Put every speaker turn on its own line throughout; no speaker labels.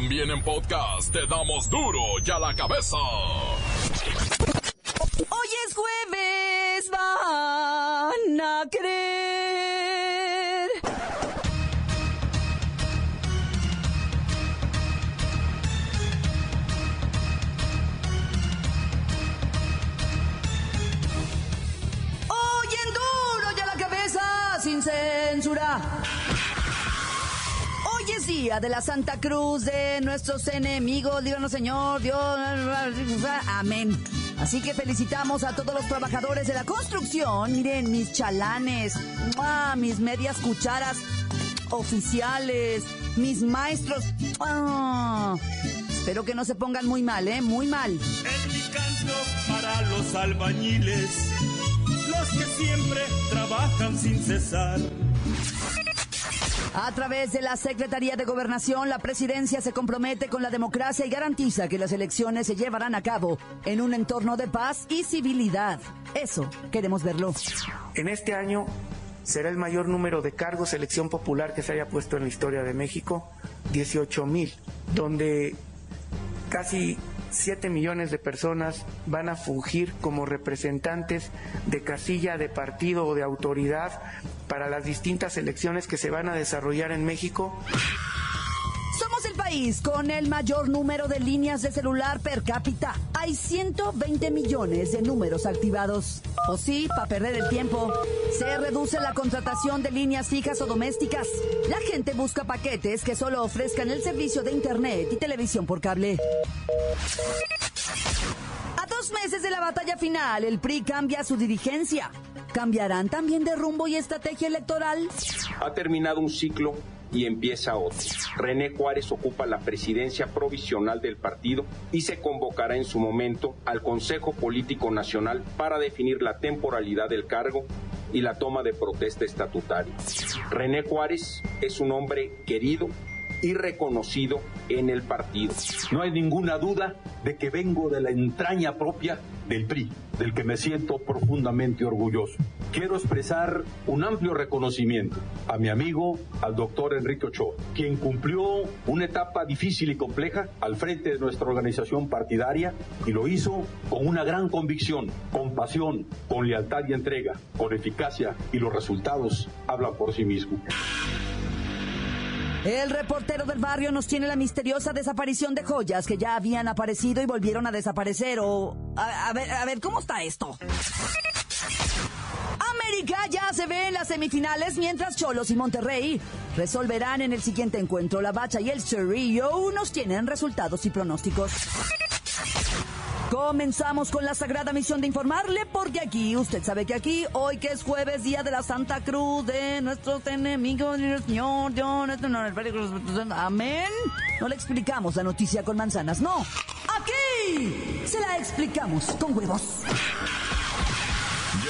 También en podcast te damos duro y a la cabeza.
Hoy es jueves, van a creer. Hoy en duro y a la cabeza, sin censura. Día de la Santa Cruz de nuestros enemigos. Díganos, Señor, Dios. Amén. Así que felicitamos a todos los trabajadores de la construcción. Miren, mis chalanes, mis medias cucharas oficiales, mis maestros. Espero que no se pongan muy mal, ¿eh? Muy mal.
Es mi canto para los albañiles, los que siempre trabajan sin cesar.
A través de la Secretaría de Gobernación, la presidencia se compromete con la democracia y garantiza que las elecciones se llevarán a cabo en un entorno de paz y civilidad. Eso queremos verlo.
En este año será el mayor número de cargos elección popular que se haya puesto en la historia de México, 18 mil, donde casi 7 millones de personas van a fungir como representantes de casilla, de partido o de autoridad para las distintas elecciones que se van a desarrollar en México.
País con el mayor número de líneas de celular per cápita. Hay 120 millones de números activados. O sí, para perder el tiempo. Se reduce la contratación de líneas fijas o domésticas. La gente busca paquetes que solo ofrezcan el servicio de internet y televisión por cable. A dos meses de la batalla final, el PRI cambia su dirigencia. ¿Cambiarán también de rumbo y estrategia electoral?
Ha terminado un ciclo y empieza otro. René Juárez ocupa la presidencia provisional del partido y se convocará en su momento al Consejo Político Nacional para definir la temporalidad del cargo y la toma de protesta estatutaria. René Juárez es un hombre querido y reconocido en el partido.
No hay ninguna duda de que vengo de la entraña propia del PRI, del que me siento profundamente orgulloso. Quiero expresar un amplio reconocimiento a mi amigo, al doctor Enrique Ochoa, quien cumplió una etapa difícil y compleja al frente de nuestra organización partidaria y lo hizo con una gran convicción, con pasión, con lealtad y entrega, con eficacia y los resultados hablan por sí mismos.
El reportero del barrio nos tiene la misteriosa desaparición de joyas que ya habían aparecido y volvieron a desaparecer. O a, ver, a ver, ¿cómo está esto? América ya se ve en las semifinales mientras Cholos y Monterrey resolverán en el siguiente encuentro. La Bacha y el Cerrillo nos tienen resultados y pronósticos. Comenzamos con la sagrada misión de informarle, porque aquí, usted sabe que aquí, hoy que es jueves, día de la Santa Cruz de nuestros enemigos, el Señor, Dios, nuestro no, amén. No le explicamos la noticia con manzanas, no. Aquí se la explicamos con huevos.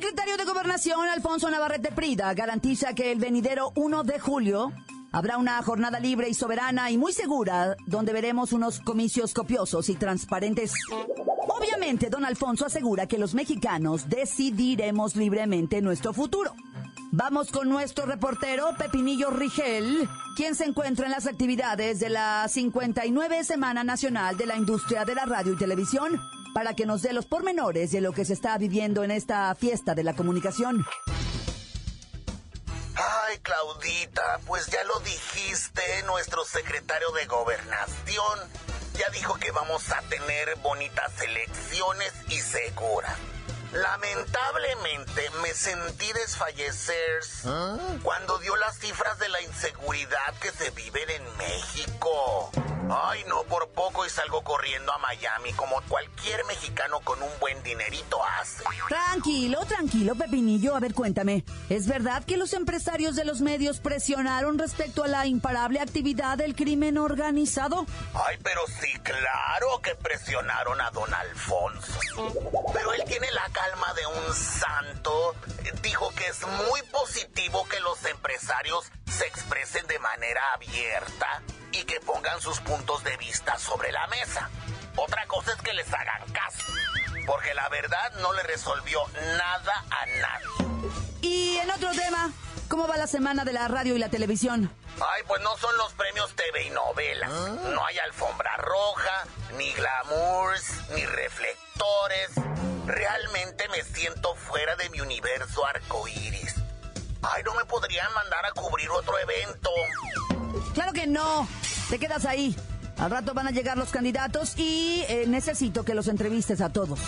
Secretario de Gobernación, Alfonso Navarrete Prida, garantiza que el venidero 1 de julio habrá una jornada libre y soberana y muy segura, donde veremos unos comicios copiosos y transparentes. Obviamente, don Alfonso asegura que los mexicanos decidiremos libremente nuestro futuro. Vamos con nuestro reportero Pepinillo Rigel, quien se encuentra en las actividades de la 59 Semana Nacional de la Industria de la Radio y Televisión, para que nos dé los pormenores de lo que se está viviendo en esta fiesta de la comunicación.
Ay, Claudita, pues ya lo dijiste, nuestro secretario de gobernación ya dijo que vamos a tener bonitas elecciones y seguras. Lamentablemente me sentí desfallecer cuando dio las cifras de la inseguridad que se viven en México. Ay, no por poco y salgo corriendo a Miami como cualquier mexicano con un buen dinerito hace.
Tranquilo, tranquilo, Pepinillo. A ver, cuéntame. ¿Es verdad que los empresarios de los medios presionaron respecto a la imparable actividad del crimen organizado?
Ay, pero sí, claro que presionaron a don Alfonso. Pero él tiene la calma de un santo. Dijo que es muy positivo que los empresarios se expresen de manera abierta y que pongan sus puntos de vista sobre la mesa. Otra cosa es que les hagan caso, porque la verdad no le resolvió nada a nadie.
Y en otro tema, ¿cómo va la semana de la radio y la televisión?
Ay, pues no son los premios TV y novelas. No hay alfombra roja, ni glamours, ni reflectores. Realmente me siento fuera de mi universo arcoíris. Ay, no me podrían mandar a cubrir otro evento.
Claro que no. Te quedas ahí. Al rato van a llegar los candidatos y eh, necesito que los entrevistes a todos.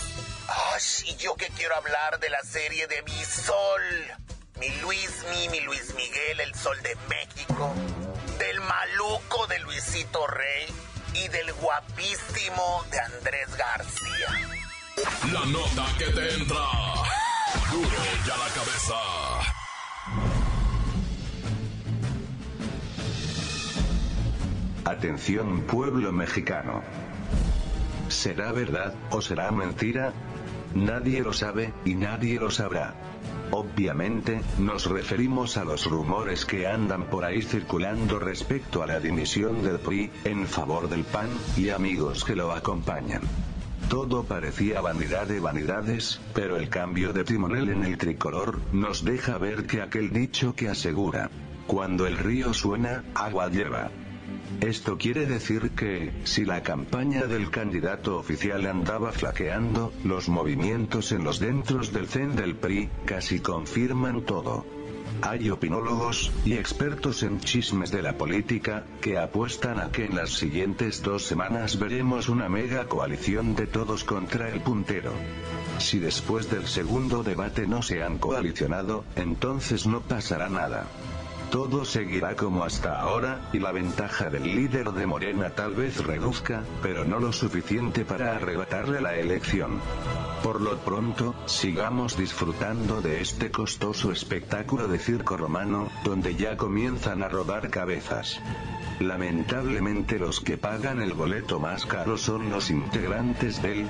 Ay, y yo que quiero hablar de la serie de Mi Sol. Mi Luis, mi, mi Luis Miguel, el Sol de México. Del maluco de Luisito Rey. Y del guapísimo de Andrés García.
La nota que te entra. Duro ya la cabeza.
Atención pueblo mexicano. ¿Será verdad o será mentira? Nadie lo sabe, y nadie lo sabrá. Obviamente, nos referimos a los rumores que andan por ahí circulando respecto a la dimisión del PRI, en favor del PAN, y amigos que lo acompañan. Todo parecía vanidad de vanidades, pero el cambio de timonel en el tricolor, nos deja ver que aquel dicho que asegura, cuando el río suena, agua lleva. Esto quiere decir que, si la campaña del candidato oficial andaba flaqueando, los movimientos en los dentros del CEN del PRI, casi confirman todo. Hay opinólogos, y expertos en chismes de la política, que apuestan a que en las siguientes dos semanas veremos una mega coalición de todos contra el puntero. Si después del segundo debate no se han coalicionado, entonces no pasará nada. Todo seguirá como hasta ahora, y la ventaja del líder de Morena tal vez reduzca, pero no lo suficiente para arrebatarle la elección. Por lo pronto, sigamos disfrutando de este costoso espectáculo de circo romano, donde ya comienzan a rodar cabezas. Lamentablemente los que pagan el boleto más caro son los integrantes del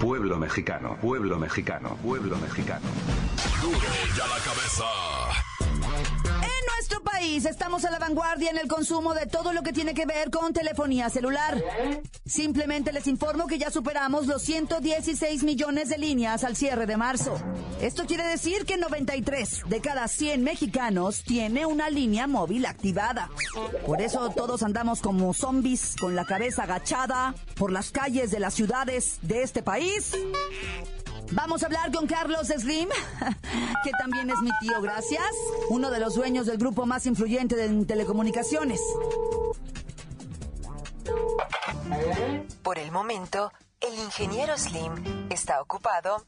pueblo mexicano, pueblo mexicano, pueblo mexicano.
Duro ya la cabeza.
En nuestro país estamos a la vanguardia en el consumo de todo lo que tiene que ver con telefonía celular. Simplemente les informo que ya superamos los 116 millones de líneas al cierre de marzo. Esto quiere decir que 93 de cada 100 mexicanos tiene una línea móvil activada. Por eso todos andamos como zombies con la cabeza agachada por las calles de las ciudades de este país. Vamos a hablar con Carlos Slim, que también es mi tío, gracias. Uno de los dueños del grupo más influyente de telecomunicaciones.
Por el momento, el ingeniero Slim está ocupado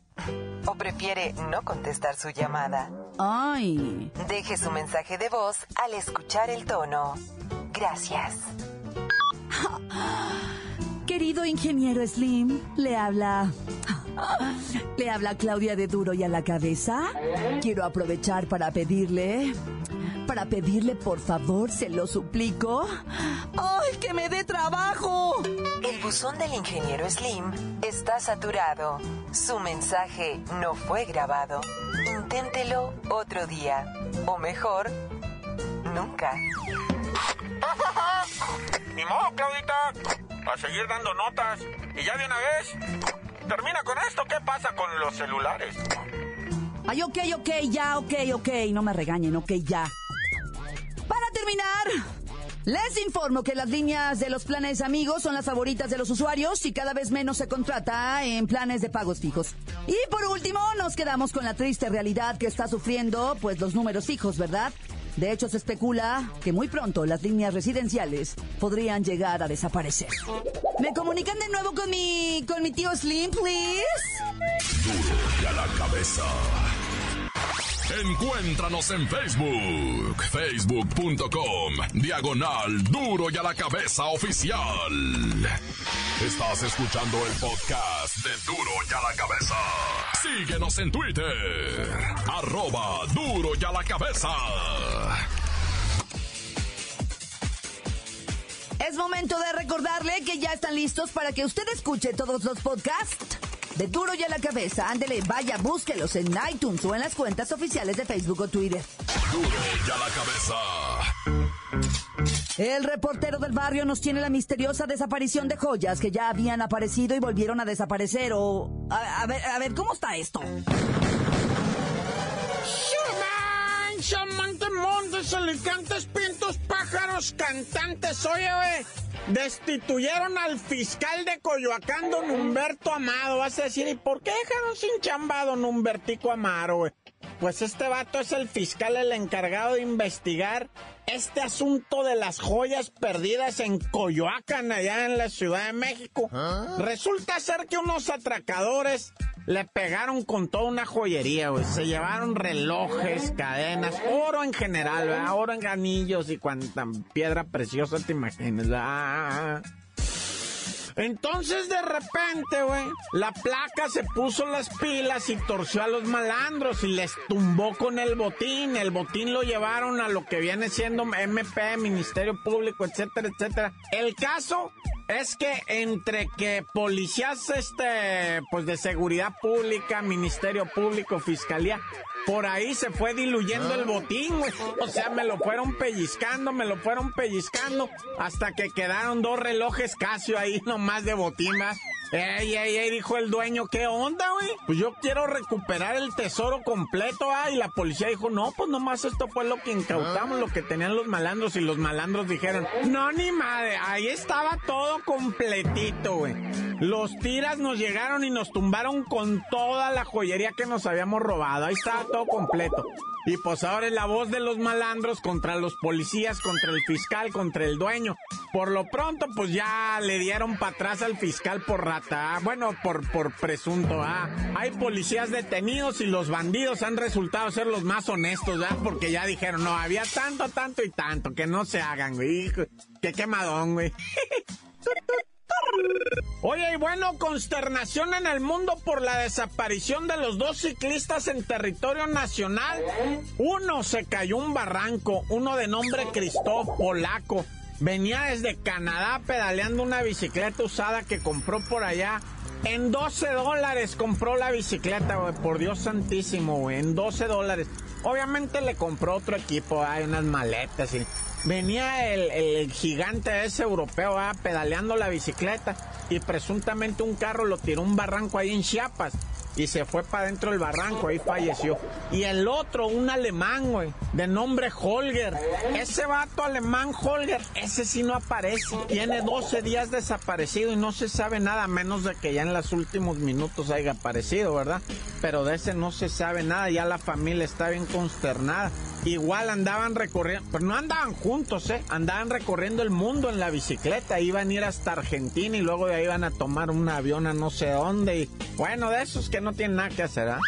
o prefiere no contestar su llamada.
Ay.
Deje su mensaje de voz al escuchar el tono. Gracias.
Querido ingeniero Slim, le habla. Le habla Claudia de Duro y a la cabeza. Quiero aprovechar para pedirle. Para pedirle, por favor, se lo suplico. ¡Ay, que me dé trabajo!
El buzón del ingeniero Slim está saturado. Su mensaje no fue grabado. Inténtelo otro día. O mejor, nunca.
Ni modo, Claudita. A seguir dando notas. Y ya de una vez, termina con esto. ¿Qué pasa con los celulares?
Ay, ok, ok, ya, ok, ok. No me regañen, ok, ya. Para terminar, les informo que las líneas de los planes amigos son las favoritas de los usuarios y cada vez menos se contrata en planes de pagos fijos. Y por último, nos quedamos con la triste realidad que está sufriendo, pues los números fijos, ¿verdad? De hecho, se especula que muy pronto las líneas residenciales podrían llegar a desaparecer. ¿Me comunican de nuevo con mi, con mi tío Slim, please?
Duro la cabeza. Encuéntranos en Facebook, facebook.com, diagonal duro y a la cabeza oficial. Estás escuchando el podcast de duro y a la cabeza. Síguenos en Twitter, arroba duro y a la cabeza.
Es momento de recordarle que ya están listos para que usted escuche todos los podcasts de Duro y a la Cabeza. Ándele, vaya, búsquelos en iTunes o en las cuentas oficiales de Facebook o Twitter.
Duro y a la cabeza.
El reportero del barrio nos tiene la misteriosa desaparición de joyas que ya habían aparecido y volvieron a desaparecer o... A, a ver, a ver, ¿cómo está esto?
Monte, montes, alicantes, pintos, pájaros, cantantes. Oye, güey, destituyeron al fiscal de Coyoacán, don Humberto Amado. Vas a decir, ¿y por qué dejaron sin chamba a don Humbertico Amaro, güey? Pues este vato es el fiscal, el encargado de investigar este asunto de las joyas perdidas en Coyoacán, allá en la Ciudad de México. Resulta ser que unos atracadores le pegaron con toda una joyería, güey. Se llevaron relojes, cadenas, oro en general, ¿verdad? Oro en anillos y cuanta piedra preciosa te imaginas. ¿verdad? Entonces de repente, güey, la placa se puso las pilas y torció a los malandros y les tumbó con el botín. El botín lo llevaron a lo que viene siendo MP, Ministerio Público, etcétera, etcétera. El caso es que entre que policías, este, pues de seguridad pública, Ministerio Público, Fiscalía, por ahí se fue diluyendo el botín, güey. O sea, me lo fueron pellizcando, me lo fueron pellizcando, hasta que quedaron dos relojes Casio ahí nomás de botín, ¿verdad? Ey, ey, ey, dijo el dueño, ¿qué onda, güey? Pues yo quiero recuperar el tesoro completo, ah, y la policía dijo, no, pues nomás esto fue lo que incautamos, lo que tenían los malandros, y los malandros dijeron, no, ni madre, ahí estaba todo completito, güey. Los tiras nos llegaron y nos tumbaron con toda la joyería que nos habíamos robado, ahí estaba todo completo. Y pues ahora es la voz de los malandros contra los policías, contra el fiscal, contra el dueño. Por lo pronto, pues ya le dieron para atrás al fiscal por rata. ¿Ah? Bueno, por, por presunto. ¿ah? Hay policías detenidos y los bandidos han resultado ser los más honestos, ¿verdad? Porque ya dijeron, no, había tanto, tanto y tanto, que no se hagan, güey. Qué quemadón, güey. Oye, y bueno, consternación en el mundo por la desaparición de los dos ciclistas en territorio nacional. Uno se cayó un barranco, uno de nombre Cristóf Polaco. Venía desde Canadá pedaleando una bicicleta usada que compró por allá. En 12 dólares compró la bicicleta, güey. Por Dios santísimo, güey. En 12 dólares. Obviamente le compró otro equipo, hay unas maletas y venía el, el gigante ese europeo ah, pedaleando la bicicleta y presuntamente un carro lo tiró un barranco ahí en Chiapas y se fue para dentro del barranco, ahí falleció. Y el otro, un alemán, güey, de nombre Holger. Ese vato alemán Holger, ese sí no aparece. Tiene 12 días desaparecido y no se sabe nada, menos de que ya en los últimos minutos haya aparecido, ¿verdad? Pero de ese no se sabe nada, ya la familia está bien consternada. Igual andaban recorriendo, pero no andaban juntos, ¿eh? Andaban recorriendo el mundo en la bicicleta, iban a ir hasta Argentina y luego de ahí iban a tomar un avión a no sé dónde. Y bueno, de esos que no tienen nada que hacer, ¿ah?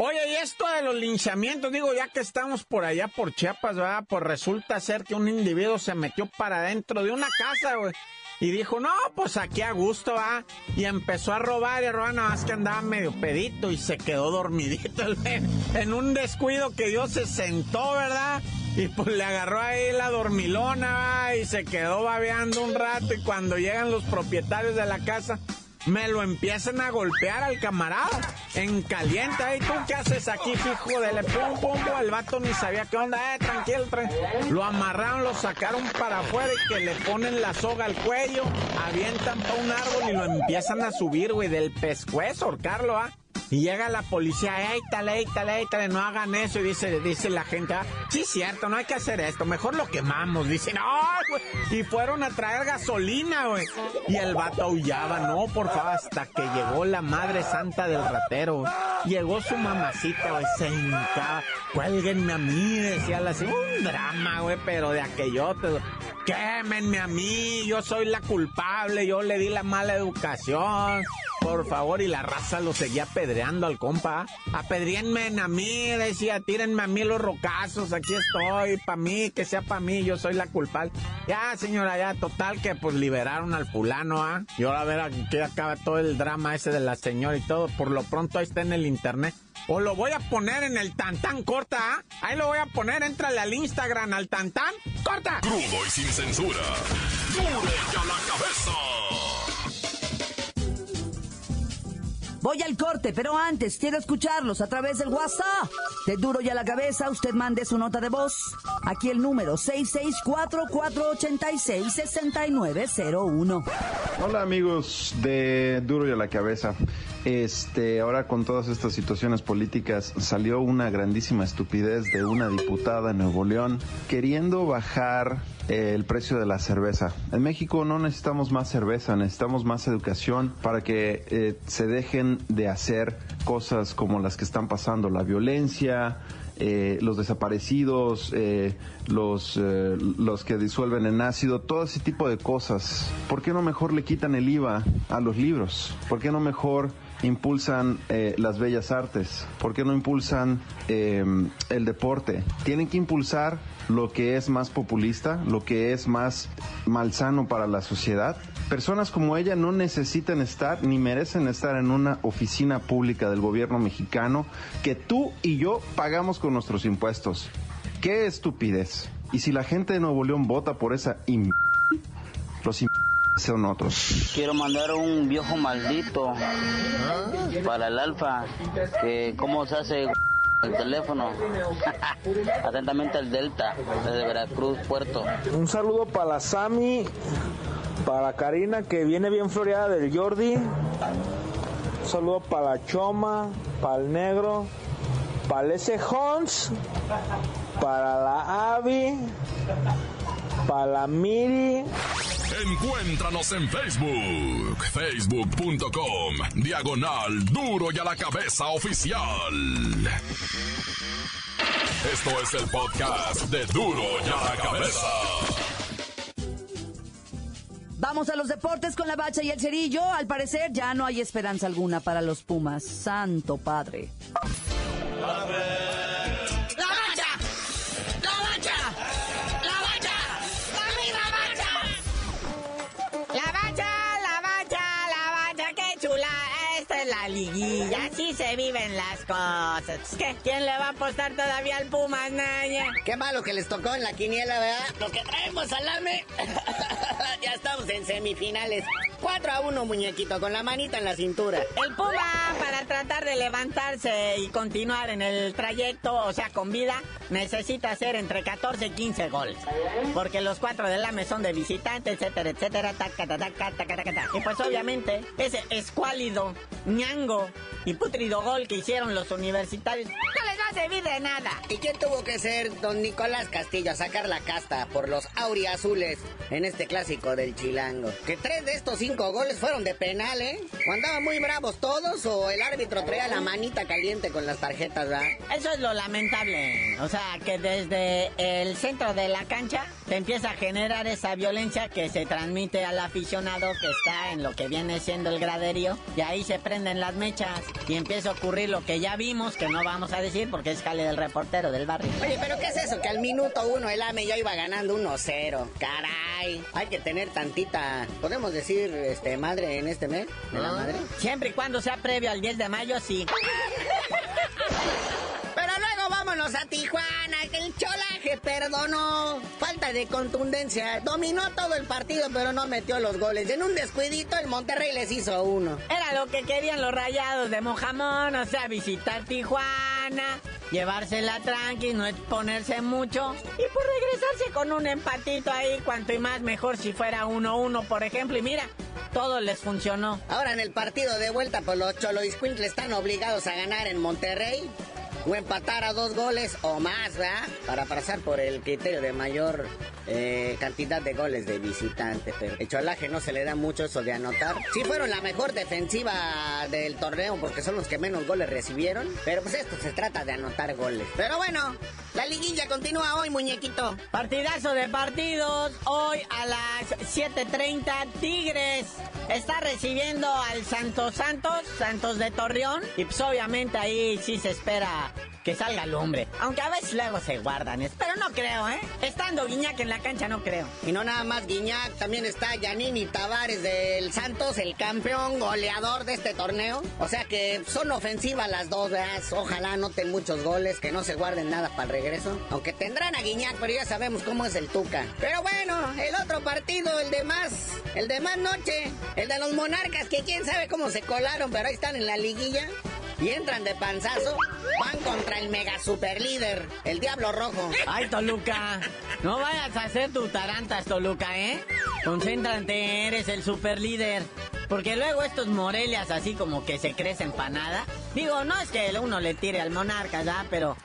Oye, y esto de los linchamientos, digo, ya que estamos por allá por Chiapas, ¿verdad? Pues resulta ser que un individuo se metió para adentro de una casa, güey. Y dijo, no, pues aquí a gusto, va. Y empezó a robar y a robar, nada más que andaba medio pedito y se quedó dormidito. En un descuido que Dios se sentó, ¿verdad? Y pues le agarró ahí la dormilona, ¿va? Y se quedó babeando un rato. Y cuando llegan los propietarios de la casa, me lo empiezan a golpear al camarada en caliente. ¿Y tú qué haces aquí, hijo de le pum, pum, pum? El vato ni sabía qué onda. Eh, tranquilo, tranquilo. Lo amarraron, lo sacaron para afuera y que le ponen la soga al cuello, avientan para un árbol y lo empiezan a subir, güey, del pescuezo, ahorcarlo, ¿ah? Y llega la policía, éítale, éítale, éítale, no hagan eso. Y dice, dice la gente, ah, sí, cierto, no hay que hacer esto, mejor lo quemamos. Dicen, ¡ay, güey! Y fueron a traer gasolina, güey. Y el vato aullaba, no, por favor, hasta que llegó la madre santa del ratero. güey. Llegó su mamacita, güey, se hincaba. Cuélguenme a mí, decía así. Un drama, güey, pero de aquellote, güey. Quémenme a mí, yo soy la culpable, yo le di la mala educación. Por favor, y la raza lo seguía apedreando al compa. Apedríenme a mí, decía, tírenme a mí los rocazos, aquí estoy, pa' mí, que sea pa' mí, yo soy la culpable. Ya, señora, ya, total que pues liberaron al fulano, ¿ah? Y ahora a ver aquí acaba todo el drama ese de la señora y todo. Por lo pronto ahí está en el internet. O lo voy a poner en el tantán corta, ¿ah? Ahí lo voy a poner, entrale al Instagram, al tantán, corta.
Crudo y sin censura. Duro ya la cabeza.
Voy al corte, pero antes quiero escucharlos a través del WhatsApp. De duro y a la cabeza, usted mande su nota de voz. Aquí el número 664-486-6901.
Hola amigos de Duro y a la cabeza. Este, ahora con todas estas situaciones políticas salió una grandísima estupidez de una diputada en Nuevo León queriendo bajar eh, el precio de la cerveza. En México no necesitamos más cerveza, necesitamos más educación para que eh, se dejen de hacer cosas como las que están pasando, la violencia, eh, los desaparecidos, eh, los, los que disuelven en ácido, todo ese tipo de cosas. ¿Por qué no mejor le quitan el IVA a los libros? ¿Por qué no mejor impulsan eh, las bellas artes? ¿Por qué no impulsan eh, el deporte? Tienen que impulsar lo que es más populista, lo que es más malsano para la sociedad. Personas como ella no necesitan estar ni merecen estar en una oficina pública del gobierno mexicano que tú y yo pagamos con nuestros impuestos. ¡Qué estupidez! Y si la gente de Nuevo León vota por esa im... son otros.
Quiero mandar un viejo maldito para el alfa, que cómo se hace el teléfono. Atentamente el Delta, desde Veracruz, Puerto.
Un saludo para la Sami, para Karina que viene bien floreada del Jordi. Un saludo para la Choma, para el Negro, para el ese Hons, para la Avi, para la Miri.
Encuéntranos en Facebook, facebook.com, diagonal duro y a la cabeza oficial. Esto es el podcast de duro y a la cabeza.
Vamos a los deportes con la bacha y el cerillo. Al parecer ya no hay esperanza alguna para los Pumas. Santo Padre.
¡La
así se viven las cosas. ¿Qué? ¿Quién le va a apostar todavía al Pumas, Naya?
Qué malo que les tocó en la quiniela, ¿verdad? Lo que traemos al AME. ya estamos en semifinales. 4 a 1, muñequito, con la manita en la cintura.
El Puma, para tratar de levantarse y continuar en el trayecto, o sea, con vida, necesita hacer entre 14 y 15 goles. Porque los cuatro del AME son de visitante, etcétera, etcétera, taca, taca, taca, taca. Y pues obviamente, ese escuálido, ñango y putrido gol que hicieron los universitarios servir de nada.
¿Y quién tuvo que ser don Nicolás Castillo a sacar la casta por los auriazules en este clásico del Chilango? Que tres de estos cinco goles fueron de penal, ¿eh? ¿O andaban muy bravos todos o el árbitro traía la manita caliente con las tarjetas, ¿verdad?
Eso es lo lamentable. O sea, que desde el centro de la cancha se empieza a generar esa violencia que se transmite al aficionado que está en lo que viene siendo el graderío y ahí se prenden las mechas y empieza a ocurrir lo que ya vimos, que no vamos a decir porque es jale del reportero del barrio.
Oye, pero ¿qué es eso? Que al minuto uno el AME ya iba ganando 1-0. Caray, hay que tener tantita, podemos decir, este, madre en este mes de la
Ah,
madre.
Siempre y cuando sea previo al 10 de mayo, sí.
Vámonos a Tijuana, que el cholaje perdonó. Falta de contundencia. Dominó todo el partido, pero no metió los goles. En un descuidito, el Monterrey les hizo uno.
Era lo que querían los rayados de Mojamón, o sea, visitar Tijuana, llevársela tranqui, no exponerse mucho y pues regresarse con un empatito ahí, cuanto y más mejor si fuera 1-1, por ejemplo. Y mira, todo les funcionó.
Ahora en el partido de vuelta, pues los Choloiscuintles están obligados a ganar en Monterrey. O empatar a dos goles o más, ¿verdad? Para pasar por el criterio de mayor eh, cantidad de goles de visitante. Pero el Cholaje no se le da mucho eso de anotar. Sí fueron la mejor defensiva del torneo porque son los que menos goles recibieron. Pero pues esto se trata de anotar goles. Pero bueno, la liguilla continúa hoy, muñequito.
Partidazo de partidos. Hoy a las 7.30 Tigres está recibiendo al Santos Santos, Santos de Torreón. Y pues obviamente ahí sí se espera que salga el hombre. Aunque a veces luego se guardan, pero no creo, ¿eh? Estando Guiñac en la cancha, no creo.
Y no nada más Guiñac, también está Yanini Tavares del Santos, el campeón goleador de este torneo. O sea que son ofensivas las dos, ¿verdad? Ojalá anoten muchos goles, que no se guarden nada para el regreso. Aunque tendrán a Guiñac, pero ya sabemos cómo es el Tuca. Pero bueno, el otro partido, el de más, el de más noche, el de los monarcas, que quién sabe cómo se colaron, pero ahí están en la liguilla y entran de panzazo, van contra el mega super líder, el Diablo Rojo.
Ay, Toluca, no vayas a hacer tu tarantas, Toluca, ¿eh? Concéntrate, eres el super líder. Porque luego estos Morelias así como que se crecen para nada. Digo, no es que uno le tire al monarca, ¿ya? Pero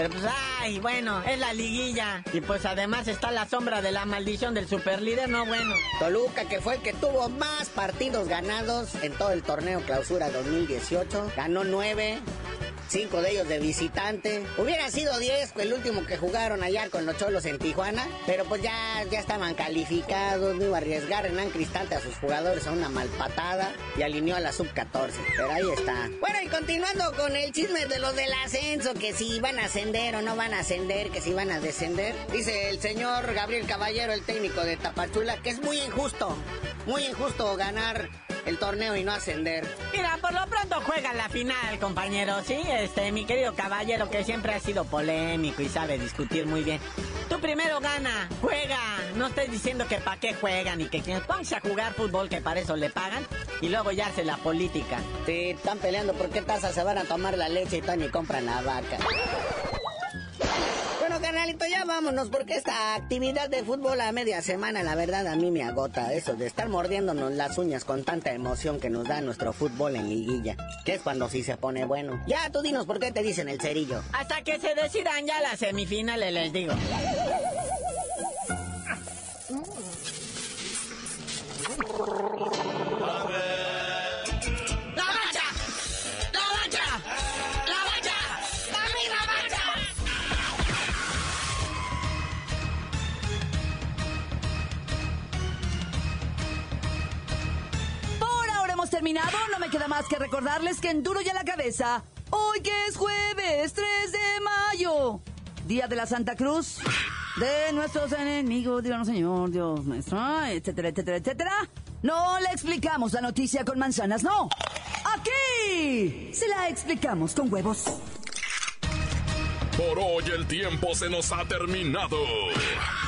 pero pues, ay, bueno, es la liguilla. Y pues además está la sombra de la maldición del superlíder, no bueno.
Toluca, que fue el que tuvo más partidos ganados en todo el torneo Clausura 2018. Ganó nueve cinco de ellos de visitante. Hubiera sido 10 el último que jugaron allá con los Cholos en Tijuana, pero pues ya, ya estaban calificados, no iba a arriesgar Hernán Cristante a sus jugadores a una malpatada y alineó a la sub-14, pero ahí está. Bueno, y continuando con el chisme de los del ascenso, que si van a ascender o no van a ascender, que si van a descender, dice el señor Gabriel Caballero, el técnico de Tapachula, que es muy injusto, muy injusto ganar el torneo y no ascender.
Mira, por lo pronto juega la final, compañero, ¿sí? Este, mi querido caballero que siempre ha sido polémico y sabe discutir muy bien. Tú primero gana, juega. No estés diciendo que para qué juegan y que quienes pónganse a jugar fútbol que para eso le pagan y luego ya hace la política.
Sí, están peleando por qué tasa se van a tomar la leche y Tony compran la vaca carnalito, ya vámonos, porque esta actividad de fútbol a media semana, la verdad, a mí me agota. Eso de estar mordiéndonos las uñas con tanta emoción que nos da nuestro fútbol en liguilla. Que es cuando sí se pone bueno. Ya, tú dinos por qué te dicen el cerillo.
Hasta que se decidan ya las semifinales, les digo.
Que recordarles que en Duro y la Cabeza, hoy que es jueves 3 de mayo, Día de la Santa Cruz, de nuestros enemigos, díganos Señor, Dios nuestro, etcétera, etcétera, etcétera. No le explicamos la noticia con manzanas, no. Aquí se la explicamos con huevos.
Por hoy el tiempo se nos ha terminado.